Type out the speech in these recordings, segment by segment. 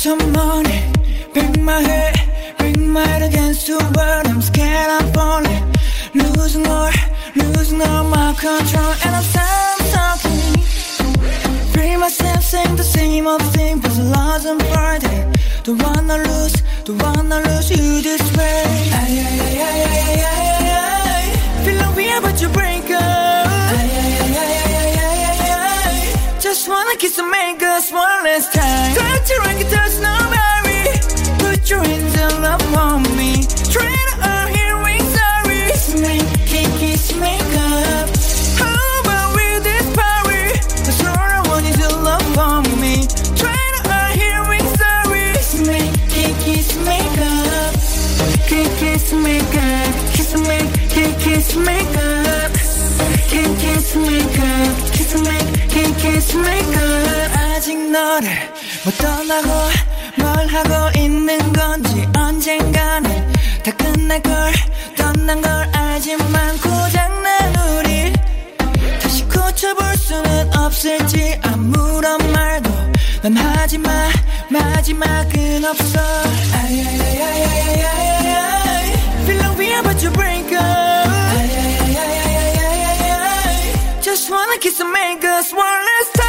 Some money, Bring my head Bring my head against the world I'm scared I'm falling Losing more, Losing all my control And I'm still talking Free myself Sing the same old thing But lost and Friday Don't wanna lose Don't wanna lose you this way ay, ay, ay, ay, ay, ay, ay, ay. Feel like we are about to break up ay, ay, ay, ay, ay, ay, ay, ay. Just wanna kiss and make us one last time 난 걸, 떠난 걸 없을지 아무런 말도 난 하지마 마지막은 없어 아야야야야야야야 Feel like we about to break up 아야야야야야야 Just wanna kiss and make us one last time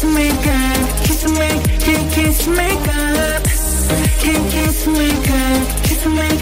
kiss me, girl. Kiss me, can't kiss me, girl. Can kiss me, girl. Kiss me.